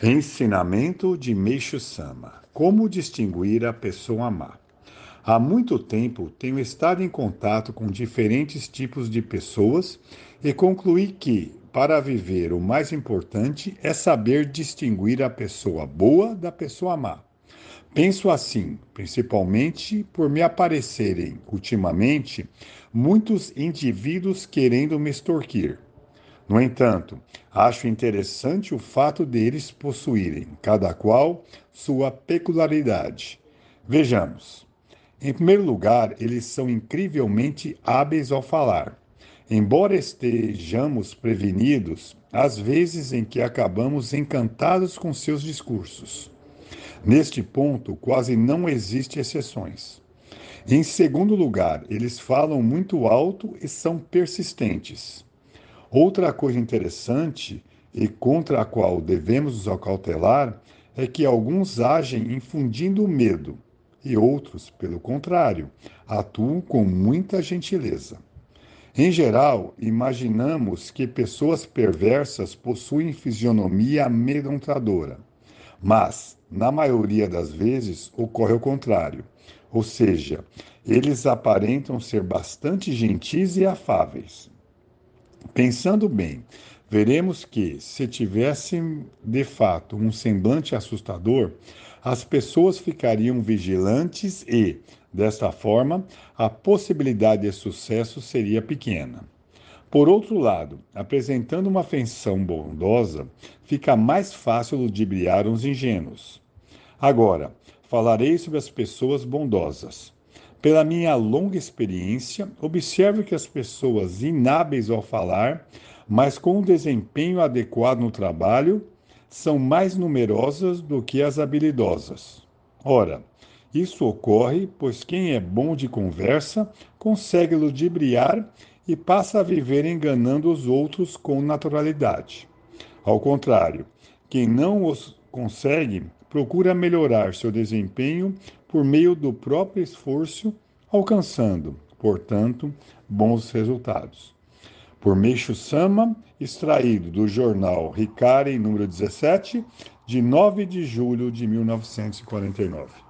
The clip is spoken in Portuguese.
Ensinamento de Meixo Sama: Como distinguir a pessoa má. Há muito tempo tenho estado em contato com diferentes tipos de pessoas e concluí que, para viver, o mais importante é saber distinguir a pessoa boa da pessoa má. Penso assim, principalmente por me aparecerem, ultimamente, muitos indivíduos querendo me extorquir no entanto, acho interessante o fato deles possuírem, cada qual, sua peculiaridade. Vejamos. Em primeiro lugar, eles são incrivelmente hábeis ao falar. Embora estejamos prevenidos, às vezes em que acabamos encantados com seus discursos. Neste ponto, quase não existe exceções. Em segundo lugar, eles falam muito alto e são persistentes. Outra coisa interessante e contra a qual devemos nos acautelar é que alguns agem infundindo medo e outros, pelo contrário, atuam com muita gentileza. Em geral, imaginamos que pessoas perversas possuem fisionomia amedrontadora, mas, na maioria das vezes, ocorre o contrário, ou seja, eles aparentam ser bastante gentis e afáveis. Pensando bem, veremos que, se tivessem de fato um semblante assustador, as pessoas ficariam vigilantes e, desta forma, a possibilidade de sucesso seria pequena. Por outro lado, apresentando uma feição bondosa, fica mais fácil ludibriar os ingênuos. Agora, falarei sobre as pessoas bondosas. Pela minha longa experiência, observo que as pessoas inábeis ao falar, mas com um desempenho adequado no trabalho, são mais numerosas do que as habilidosas. Ora, isso ocorre pois quem é bom de conversa consegue ludibriar e passa a viver enganando os outros com naturalidade. Ao contrário, quem não os consegue procura melhorar seu desempenho por meio do próprio esforço, alcançando, portanto, bons resultados. Por Meixo Sama, extraído do jornal Ricari, número 17, de 9 de julho de 1949.